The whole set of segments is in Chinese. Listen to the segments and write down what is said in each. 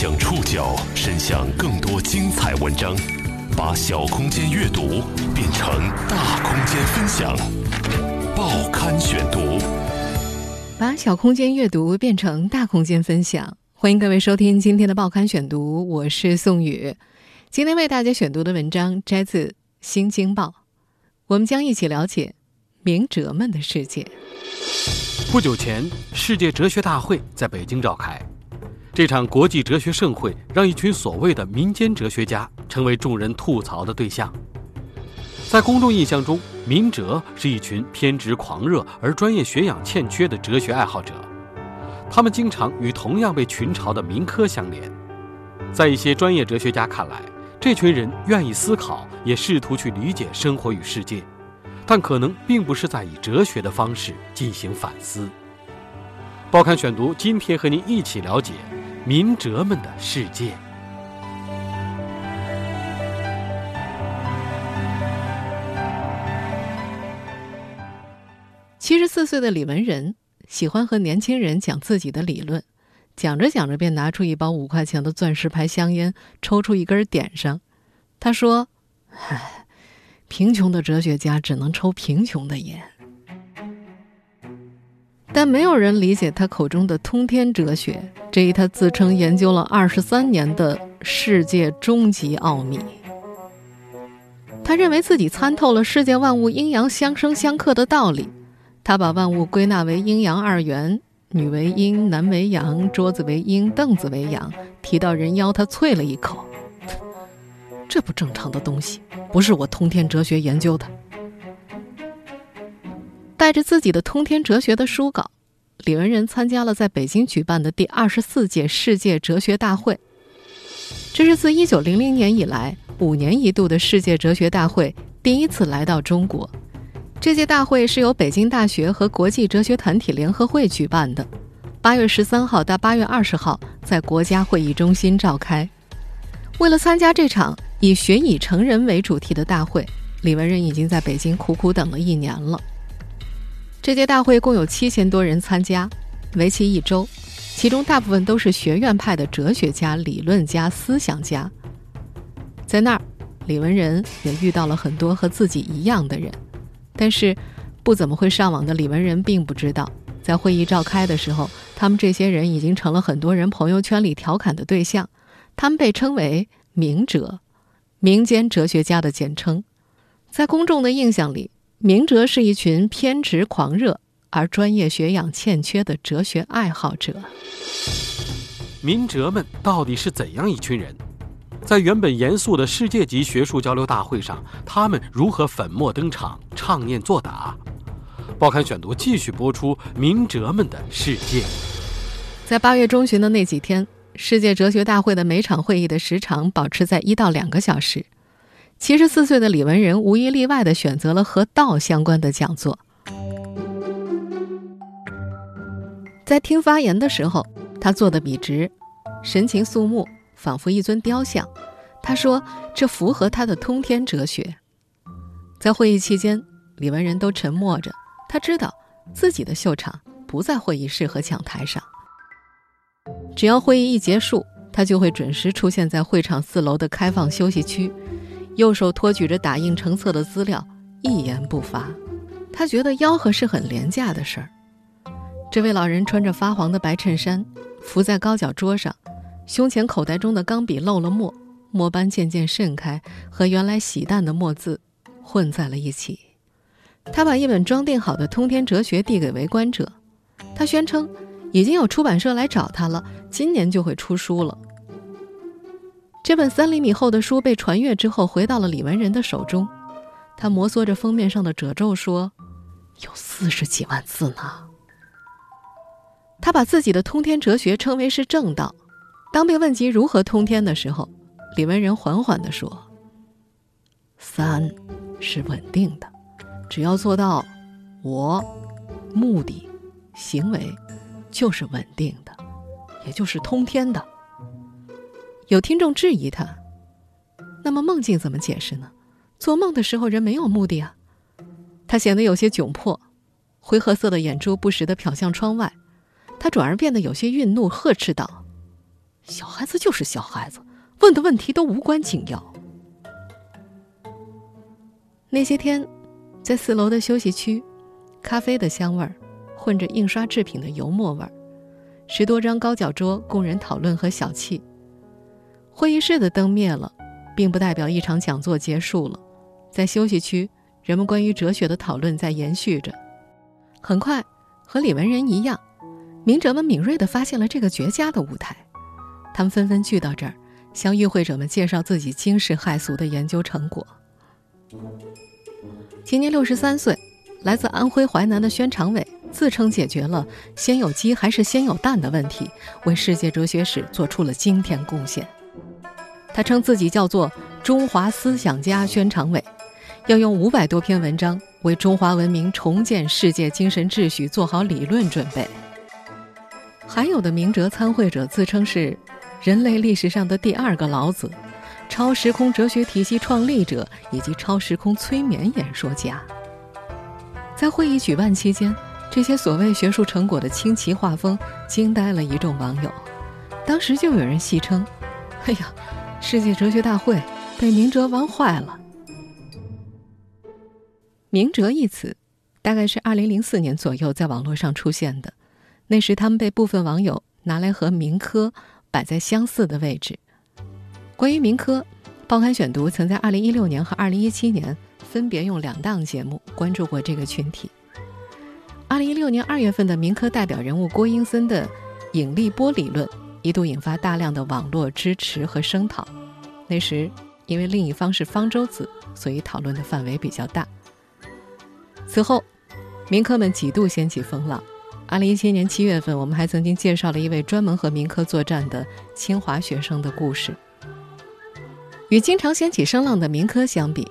将触角伸向更多精彩文章，把小空间阅读变成大空间分享。报刊选读，把小空间阅读变成大空间分享。欢迎各位收听今天的报刊选读，我是宋宇。今天为大家选读的文章摘自《新京报》，我们将一起了解明哲们的世界。不久前，世界哲学大会在北京召开。这场国际哲学盛会让一群所谓的民间哲学家成为众人吐槽的对象。在公众印象中，民哲是一群偏执狂热而专业学养欠缺的哲学爱好者。他们经常与同样被群嘲的民科相连。在一些专业哲学家看来，这群人愿意思考，也试图去理解生活与世界。但可能并不是在以哲学的方式进行反思。报刊选读，今天和您一起了解民哲们的世界。七十四岁的李文仁喜欢和年轻人讲自己的理论，讲着讲着便拿出一包五块钱的钻石牌香烟，抽出一根点上。他说：“唉。”贫穷的哲学家只能抽贫穷的烟，但没有人理解他口中的通天哲学这一他自称研究了二十三年的世界终极奥秘。他认为自己参透了世界万物阴阳相生相克的道理，他把万物归纳为阴阳二元，女为阴，男为阳，桌子为阴，凳子为阳。提到人妖，他啐了一口。这不正常的东西，不是我通天哲学研究的。带着自己的通天哲学的书稿，李文仁参加了在北京举办的第二十四届世界哲学大会。这是自一九零零年以来五年一度的世界哲学大会第一次来到中国。这届大会是由北京大学和国际哲学团体联合会举办的，八月十三号到八月二十号在国家会议中心召开。为了参加这场以“学以成人”为主题的大会，李文仁已经在北京苦苦等了一年了。这届大会共有七千多人参加，为期一周，其中大部分都是学院派的哲学家、理论家、思想家。在那儿，李文仁也遇到了很多和自己一样的人，但是不怎么会上网的李文仁并不知道，在会议召开的时候，他们这些人已经成了很多人朋友圈里调侃的对象。他们被称为明哲，民间哲学家的简称。在公众的印象里，明哲是一群偏执狂热而专业学养欠缺的哲学爱好者。明哲们到底是怎样一群人？在原本严肃的世界级学术交流大会上，他们如何粉墨登场、唱念作答？报刊选读继续播出明哲们的世界。在八月中旬的那几天。世界哲学大会的每场会议的时长保持在一到两个小时。七十四岁的李文仁无一例外地选择了和道相关的讲座。在听发言的时候，他坐得笔直，神情肃穆，仿佛一尊雕像。他说：“这符合他的通天哲学。”在会议期间，李文仁都沉默着。他知道自己的秀场不在会议室和讲台上。只要会议一结束，他就会准时出现在会场四楼的开放休息区，右手托举着打印成册的资料，一言不发。他觉得吆喝是很廉价的事儿。这位老人穿着发黄的白衬衫，伏在高脚桌上，胸前口袋中的钢笔漏了墨，墨斑渐渐渗开，和原来洗淡的墨字混在了一起。他把一本装订好的《通天哲学》递给围观者，他宣称。已经有出版社来找他了，今年就会出书了。这本三厘米厚的书被传阅之后，回到了李文仁的手中。他摩挲着封面上的褶皱说：“有四十几万字呢。”他把自己的通天哲学称为是正道。当被问及如何通天的时候，李文仁缓缓地说：“三，是稳定的，只要做到我、目的、行为。”就是稳定的，也就是通天的。有听众质疑他，那么梦境怎么解释呢？做梦的时候人没有目的啊。他显得有些窘迫，灰褐色的眼珠不时的瞟向窗外。他转而变得有些愠怒，呵斥道：“小孩子就是小孩子，问的问题都无关紧要。那些天，在四楼的休息区，咖啡的香味儿混着印刷制品的油墨味儿，十多张高脚桌供人讨论和小憩。会议室的灯灭了，并不代表一场讲座结束了。在休息区，人们关于哲学的讨论在延续着。很快，和李文仁一样，明哲们敏锐地发现了这个绝佳的舞台。他们纷纷聚到这儿，向与会者们介绍自己惊世骇俗的研究成果。今年六十三岁，来自安徽淮南的宣长伟自称解决了“先有鸡还是先有蛋”的问题，为世界哲学史做出了惊天贡献。他称自己叫做“中华思想家宣长伟”，要用五百多篇文章为中华文明重建世界精神秩序做好理论准备。还有的明哲参会者自称是人类历史上的第二个老子。超时空哲学体系创立者以及超时空催眠演说家，在会议举办期间，这些所谓学术成果的清奇画风惊呆了一众网友。当时就有人戏称：“哎呀，世界哲学大会被明哲玩坏了。”“明哲”一词大概是2004年左右在网络上出现的，那时他们被部分网友拿来和民科摆在相似的位置。关于民科，报刊选读曾在2016年和2017年分别用两档节目关注过这个群体。2016年2月份的民科代表人物郭英森的引力波理论一度引发大量的网络支持和声讨。那时因为另一方是方舟子，所以讨论的范围比较大。此后，民科们几度掀起风浪。2017年7月份，我们还曾经介绍了一位专门和民科作战的清华学生的故事。与经常掀起声浪的民科相比，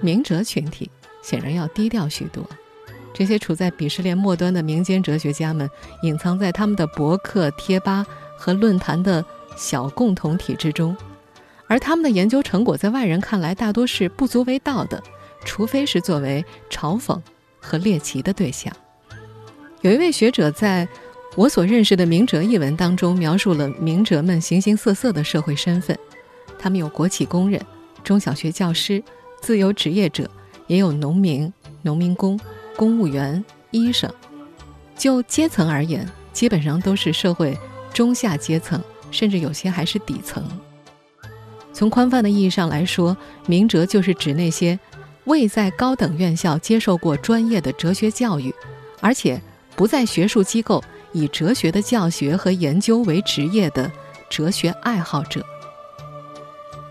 明哲群体显然要低调许多。这些处在鄙视链末端的民间哲学家们，隐藏在他们的博客、贴吧和论坛的小共同体之中，而他们的研究成果在外人看来大多是不足为道的，除非是作为嘲讽和猎奇的对象。有一位学者在我所认识的明哲一文当中，描述了明哲们形形色色的社会身份。他们有国企工人、中小学教师、自由职业者，也有农民、农民工、公务员、医生。就阶层而言，基本上都是社会中下阶层，甚至有些还是底层。从宽泛的意义上来说，明哲就是指那些未在高等院校接受过专业的哲学教育，而且不在学术机构以哲学的教学和研究为职业的哲学爱好者。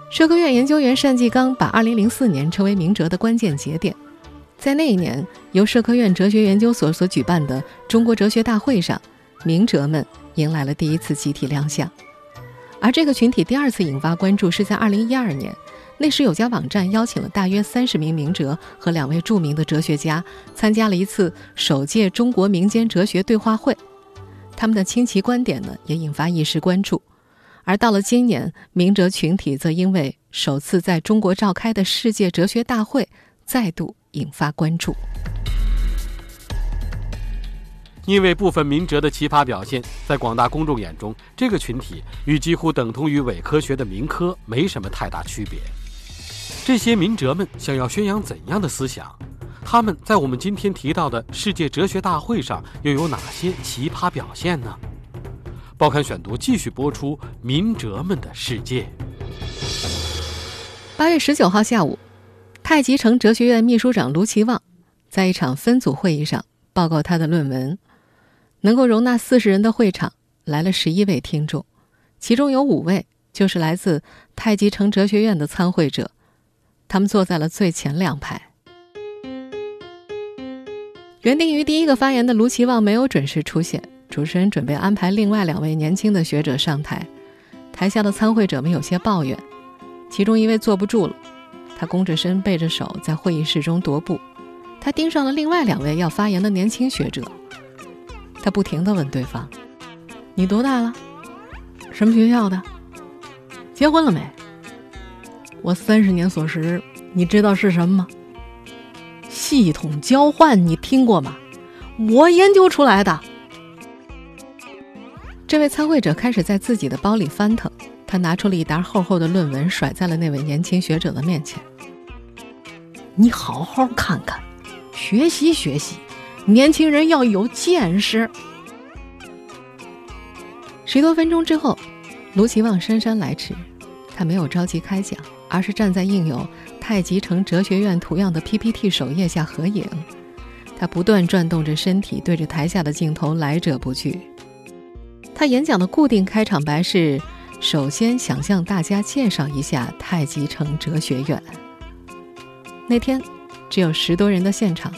社科院研究员单继刚把2004年称为明哲的关键节点，在那一年，由社科院哲学研究所所举办的中国哲学大会上，明哲们迎来了第一次集体亮相。而这个群体第二次引发关注是在2012年，那时有家网站邀请了大约三十名明哲和两位著名的哲学家参加了一次首届中国民间哲学对话会，他们的清奇观点呢也引发一时关注。而到了今年，明哲群体则因为首次在中国召开的世界哲学大会，再度引发关注。因为部分明哲的奇葩表现，在广大公众眼中，这个群体与几乎等同于伪科学的民科没什么太大区别。这些民哲们想要宣扬怎样的思想？他们在我们今天提到的世界哲学大会上又有哪些奇葩表现呢？报刊选读继续播出《民哲们的世界》。八月十九号下午，太极城哲学院秘书长卢奇旺在一场分组会议上报告他的论文。能够容纳四十人的会场来了十一位听众，其中有五位就是来自太极城哲学院的参会者，他们坐在了最前两排。原定于第一个发言的卢奇旺没有准时出现。主持人准备安排另外两位年轻的学者上台，台下的参会者们有些抱怨，其中一位坐不住了，他弓着身背着手在会议室中踱步，他盯上了另外两位要发言的年轻学者，他不停地问对方：“你多大了？什么学校的？结婚了没？我三十年所识，你知道是什么吗？系统交换你听过吗？我研究出来的。”这位参会者开始在自己的包里翻腾，他拿出了一沓厚厚的论文，甩在了那位年轻学者的面前。你好好看看，学习学习，年轻人要有见识。十多分钟之后，卢奇旺姗姗来迟，他没有着急开讲，而是站在印有太极城哲学院图样的 PPT 首页下合影。他不断转动着身体，对着台下的镜头来者不拒。他演讲的固定开场白是：“首先想向大家介绍一下太极城哲学院。”那天只有十多人的现场，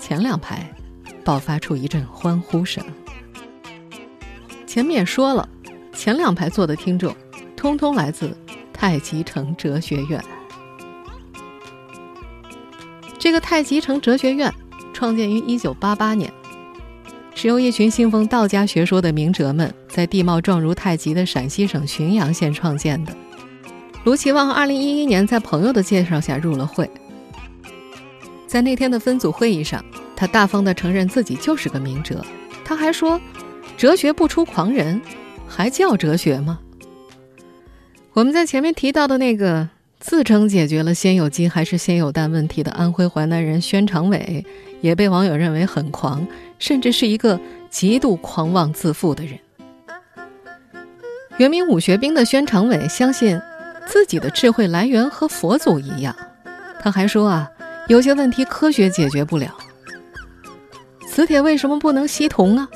前两排爆发出一阵欢呼声。前面也说了，前两排坐的听众，通通来自太极城哲学院。这个太极城哲学院。创建于一九八八年，是由一群信奉道家学说的名哲们在地貌状如太极的陕西省浔阳县创建的。卢奇望二零一一年在朋友的介绍下入了会，在那天的分组会议上，他大方地承认自己就是个明哲。他还说：“哲学不出狂人，还叫哲学吗？”我们在前面提到的那个自称解决了先有鸡还是先有蛋问题的安徽淮南人宣长伟。也被网友认为很狂，甚至是一个极度狂妄自负的人。原名武学兵的宣长伟相信自己的智慧来源和佛祖一样。他还说啊，有些问题科学解决不了。磁铁为什么不能吸铜啊？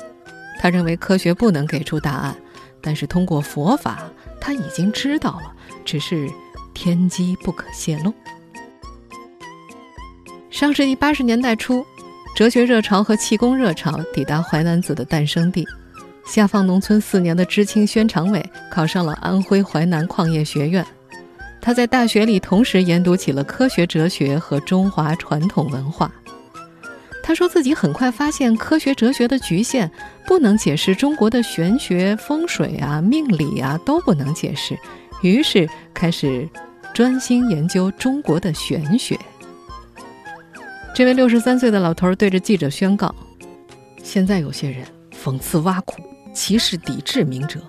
他认为科学不能给出答案，但是通过佛法，他已经知道了，只是天机不可泄露。上世纪八十年代初。哲学热潮和气功热潮抵达淮南子的诞生地，下放农村四年的知青宣长伟考上了安徽淮南矿业学院。他在大学里同时研读起了科学哲学和中华传统文化。他说自己很快发现科学哲学的局限，不能解释中国的玄学、风水啊、命理啊都不能解释，于是开始专心研究中国的玄学。这位六十三岁的老头对着记者宣告：“现在有些人讽刺挖苦、歧视、抵制明哲，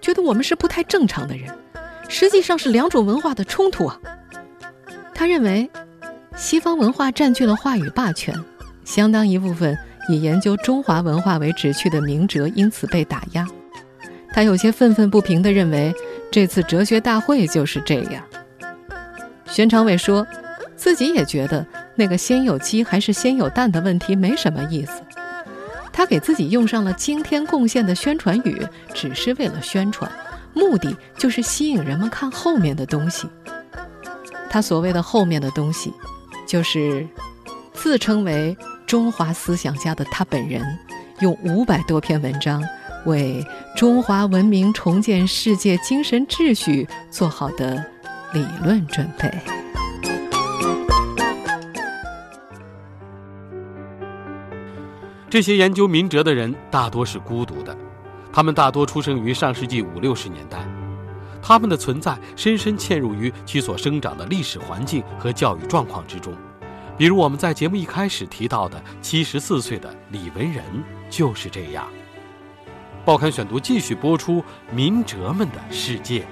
觉得我们是不太正常的人，实际上是两种文化的冲突啊。”他认为，西方文化占据了话语霸权，相当一部分以研究中华文化为旨趣的明哲因此被打压。他有些愤愤不平地认为，这次哲学大会就是这样。宣长伟说。自己也觉得那个先有鸡还是先有蛋的问题没什么意思，他给自己用上了惊天贡献的宣传语，只是为了宣传，目的就是吸引人们看后面的东西。他所谓的后面的东西，就是自称为中华思想家的他本人，用五百多篇文章为中华文明重建世界精神秩序做好的理论准备。这些研究明哲的人大多是孤独的，他们大多出生于上世纪五六十年代，他们的存在深深嵌入于其所生长的历史环境和教育状况之中。比如我们在节目一开始提到的七十四岁的李文仁就是这样。报刊选读继续播出民哲们的世界。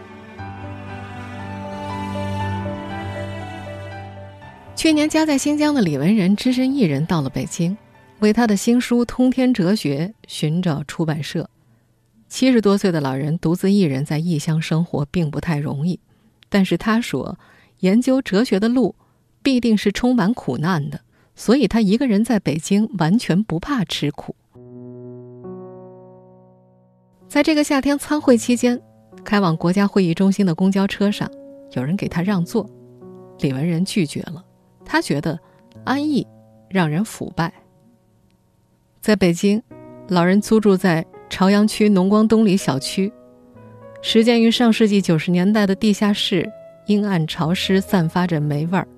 去年家在新疆的李文仁只身一人到了北京。为他的新书《通天哲学》寻找出版社。七十多岁的老人独自一人在异乡生活，并不太容易。但是他说，研究哲学的路必定是充满苦难的，所以他一个人在北京完全不怕吃苦。在这个夏天参会期间，开往国家会议中心的公交车上，有人给他让座，李文仁拒绝了。他觉得安逸让人腐败。在北京，老人租住在朝阳区农光东里小区，始建于上世纪九十年代的地下室阴暗潮湿，散发着霉味儿。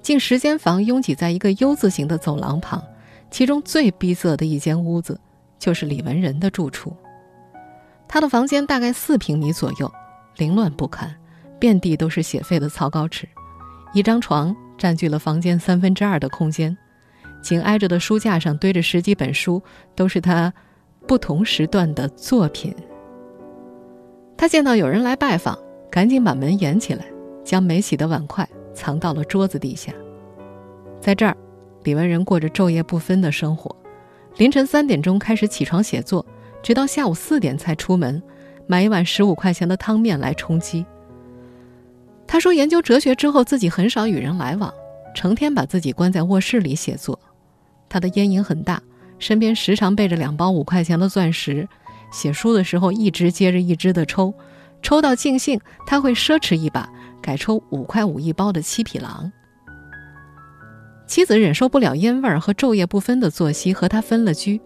近十间房拥挤在一个 U 字形的走廊旁，其中最逼仄的一间屋子就是李文仁的住处。他的房间大概四平米左右，凌乱不堪，遍地都是写废的草稿纸，一张床占据了房间三分之二的空间。紧挨着的书架上堆着十几本书，都是他不同时段的作品。他见到有人来拜访，赶紧把门掩起来，将没洗的碗筷藏到了桌子底下。在这儿，李文仁过着昼夜不分的生活，凌晨三点钟开始起床写作，直到下午四点才出门，买一碗十五块钱的汤面来充饥。他说，研究哲学之后，自己很少与人来往，成天把自己关在卧室里写作。他的烟瘾很大，身边时常备着两包五块钱的钻石，写书的时候一支接着一支的抽，抽到尽兴，他会奢侈一把，改抽五块五一包的七匹狼。妻子忍受不了烟味儿和昼夜不分的作息，和他分了居。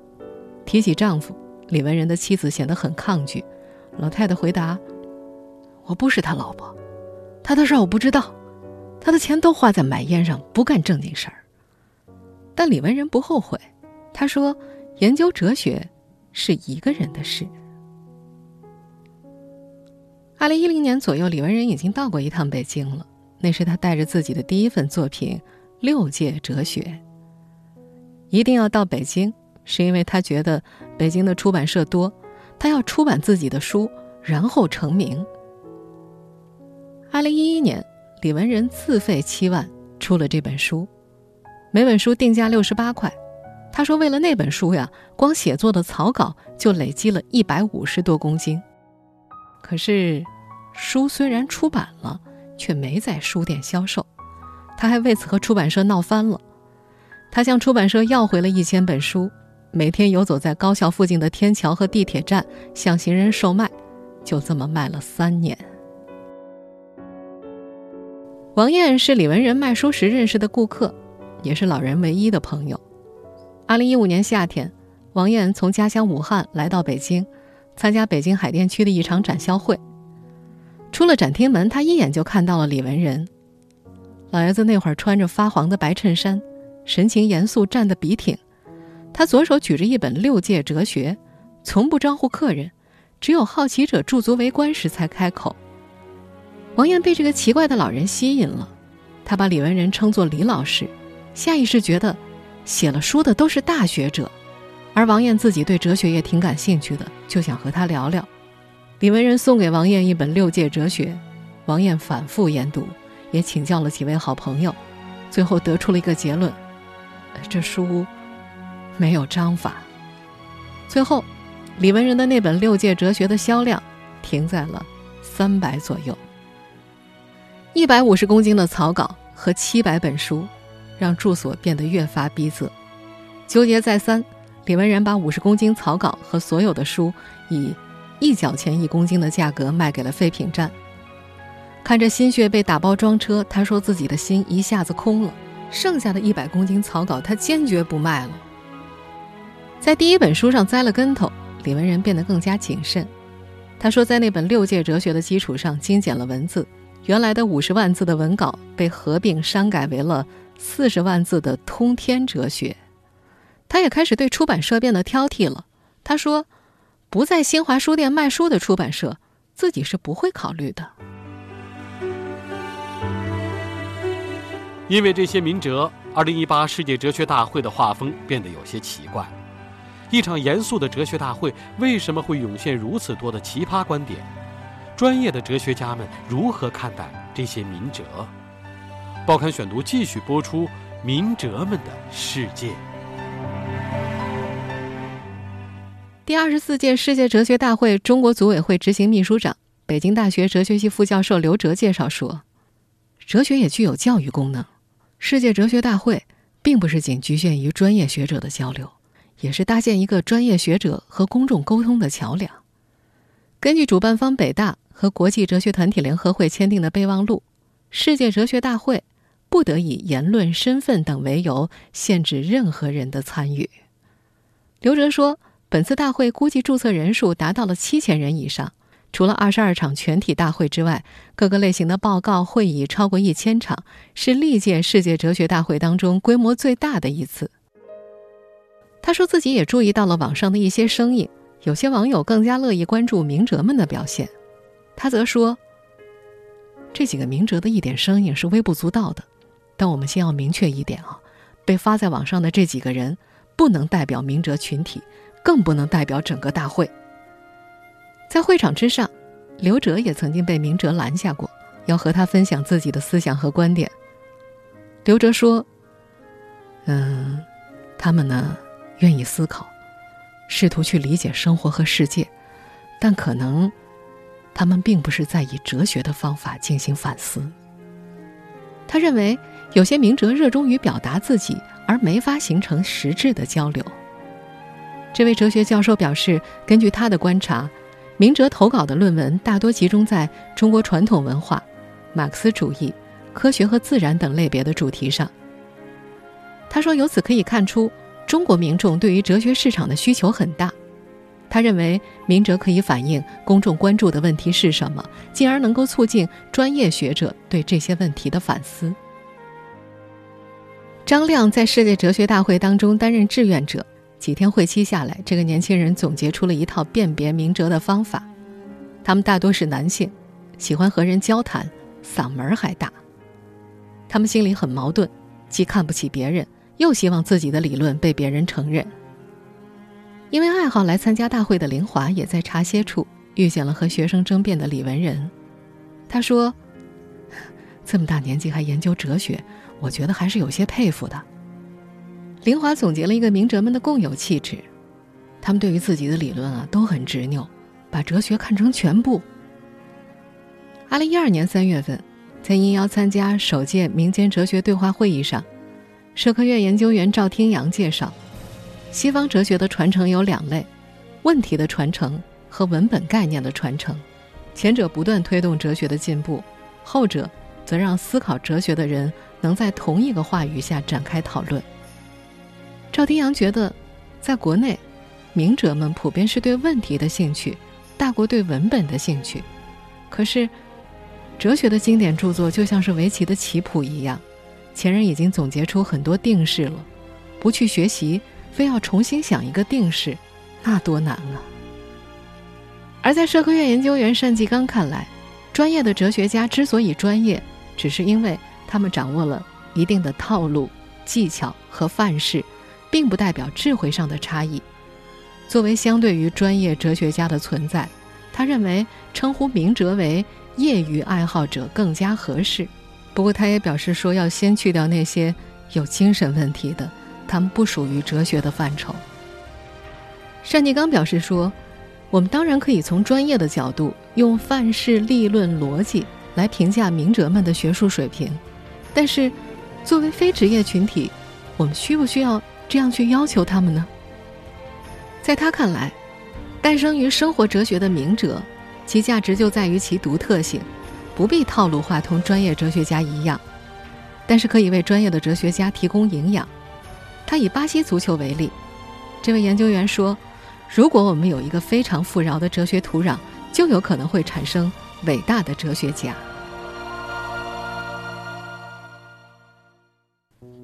提起丈夫，李文仁的妻子显得很抗拒。老太太回答：“我不是他老婆。”他的事儿我不知道，他的钱都花在买烟上，不干正经事儿。但李文仁不后悔，他说：“研究哲学是一个人的事。”二零一零年左右，李文仁已经到过一趟北京了，那是他带着自己的第一份作品《六界哲学》。一定要到北京，是因为他觉得北京的出版社多，他要出版自己的书，然后成名。二零一一年，李文仁自费七万出了这本书，每本书定价六十八块。他说：“为了那本书呀，光写作的草稿就累积了一百五十多公斤。可是，书虽然出版了，却没在书店销售。他还为此和出版社闹翻了。他向出版社要回了一千本书，每天游走在高校附近的天桥和地铁站向行人售卖，就这么卖了三年。”王燕是李文仁卖书时认识的顾客，也是老人唯一的朋友。二零一五年夏天，王燕从家乡武汉来到北京，参加北京海淀区的一场展销会。出了展厅门，他一眼就看到了李文仁。老爷子那会儿穿着发黄的白衬衫，神情严肃，站得笔挺。他左手举着一本《六界哲学》，从不招呼客人，只有好奇者驻足围观时才开口。王燕被这个奇怪的老人吸引了，他把李文仁称作李老师，下意识觉得，写了书的都是大学者，而王燕自己对哲学也挺感兴趣的，就想和他聊聊。李文仁送给王燕一本《六界哲学》，王燕反复研读，也请教了几位好朋友，最后得出了一个结论：这书没有章法。最后，李文仁的那本《六界哲学》的销量停在了三百左右。一百五十公斤的草稿和七百本书，让住所变得越发逼仄。纠结再三，李文仁把五十公斤草稿和所有的书以一角钱一公斤的价格卖给了废品站。看着心血被打包装车，他说自己的心一下子空了。剩下的一百公斤草稿，他坚决不卖了。在第一本书上栽了跟头，李文仁变得更加谨慎。他说，在那本六界哲学的基础上精简了文字。原来的五十万字的文稿被合并删改为了四十万字的通天哲学，他也开始对出版社变得挑剔了。他说：“不在新华书店卖书的出版社，自己是不会考虑的。”因为这些明哲，二零一八世界哲学大会的画风变得有些奇怪。一场严肃的哲学大会，为什么会涌现如此多的奇葩观点？专业的哲学家们如何看待这些明哲？报刊选读继续播出《明哲们的世界》。第二十四届世界哲学大会中国组委会执行秘书长、北京大学哲学系副教授刘哲介绍说：“哲学也具有教育功能。世界哲学大会并不是仅局限于专业学者的交流，也是搭建一个专业学者和公众沟通的桥梁。”根据主办方北大。和国际哲学团体联合会签订的备忘录，世界哲学大会不得以言论、身份等为由限制任何人的参与。刘哲说，本次大会估计注册人数达到了七千人以上，除了二十二场全体大会之外，各个类型的报告会议超过一千场，是历届世界哲学大会当中规模最大的一次。他说自己也注意到了网上的一些声音，有些网友更加乐意关注明哲们的表现。他则说：“这几个明哲的一点声音是微不足道的，但我们先要明确一点啊，被发在网上的这几个人不能代表明哲群体，更不能代表整个大会。在会场之上，刘哲也曾经被明哲拦下过，要和他分享自己的思想和观点。刘哲说：“嗯，他们呢，愿意思考，试图去理解生活和世界，但可能，他们并不是在以哲学的方法进行反思。”他认为，有些明哲热衷于表达自己，而没法形成实质的交流。这位哲学教授表示，根据他的观察，明哲投稿的论文大多集中在中国传统文化、马克思主义、科学和自然等类别的主题上。他说，由此可以看出，中国民众对于哲学市场的需求很大。他认为，明哲可以反映公众关注的问题是什么，进而能够促进专业学者对这些问题的反思。张亮在世界哲学大会当中担任志愿者，几天会期下来，这个年轻人总结出了一套辨别明哲的方法。他们大多是男性，喜欢和人交谈，嗓门还大。他们心里很矛盾，既看不起别人，又希望自己的理论被别人承认。因为爱好来参加大会的林华也在茶歇处遇见了和学生争辩的李文仁。他说：“这么大年纪还研究哲学，我觉得还是有些佩服的。”林华总结了一个明哲们的共有气质：他们对于自己的理论啊都很执拗，把哲学看成全部。二零一二年三月份，在应邀参加首届民间哲学对话会议上，社科院研究员赵天阳介绍。西方哲学的传承有两类：问题的传承和文本概念的传承。前者不断推动哲学的进步，后者则让思考哲学的人能在同一个话语下展开讨论。赵丁阳觉得，在国内，明哲们普遍是对问题的兴趣大过对文本的兴趣。可是，哲学的经典著作就像是围棋的棋谱一样，前人已经总结出很多定式了，不去学习。非要重新想一个定式，那多难啊！而在社科院研究员单继刚看来，专业的哲学家之所以专业，只是因为他们掌握了一定的套路、技巧和范式，并不代表智慧上的差异。作为相对于专业哲学家的存在，他认为称呼明哲为业余爱好者更加合适。不过，他也表示说，要先去掉那些有精神问题的。他们不属于哲学的范畴。单继刚表示说：“我们当然可以从专业的角度，用范式、立论、逻辑来评价明哲们的学术水平，但是，作为非职业群体，我们需不需要这样去要求他们呢？”在他看来，诞生于生活哲学的明哲，其价值就在于其独特性，不必套路化，同专业哲学家一样，但是可以为专业的哲学家提供营养。他以巴西足球为例，这位研究员说：“如果我们有一个非常富饶的哲学土壤，就有可能会产生伟大的哲学家。”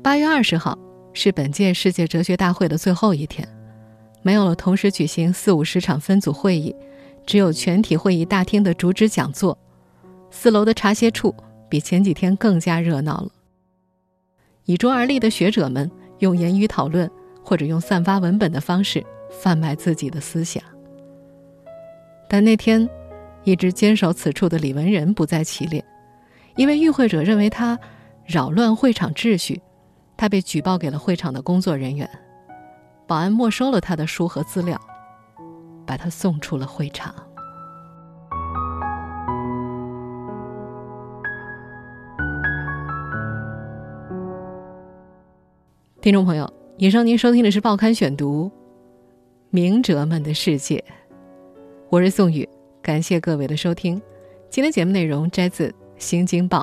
八月二十号是本届世界哲学大会的最后一天，没有了同时举行四五十场分组会议，只有全体会议大厅的主旨讲座。四楼的茶歇处比前几天更加热闹了，倚桌而立的学者们。用言语讨论，或者用散发文本的方式贩卖自己的思想。但那天，一直坚守此处的李文仁不在其列，因为与会者认为他扰乱会场秩序，他被举报给了会场的工作人员，保安没收了他的书和资料，把他送出了会场。听众朋友，以上您收听的是《报刊选读》，明哲们的世界，我是宋宇，感谢各位的收听。今天节目内容摘自《新京报》，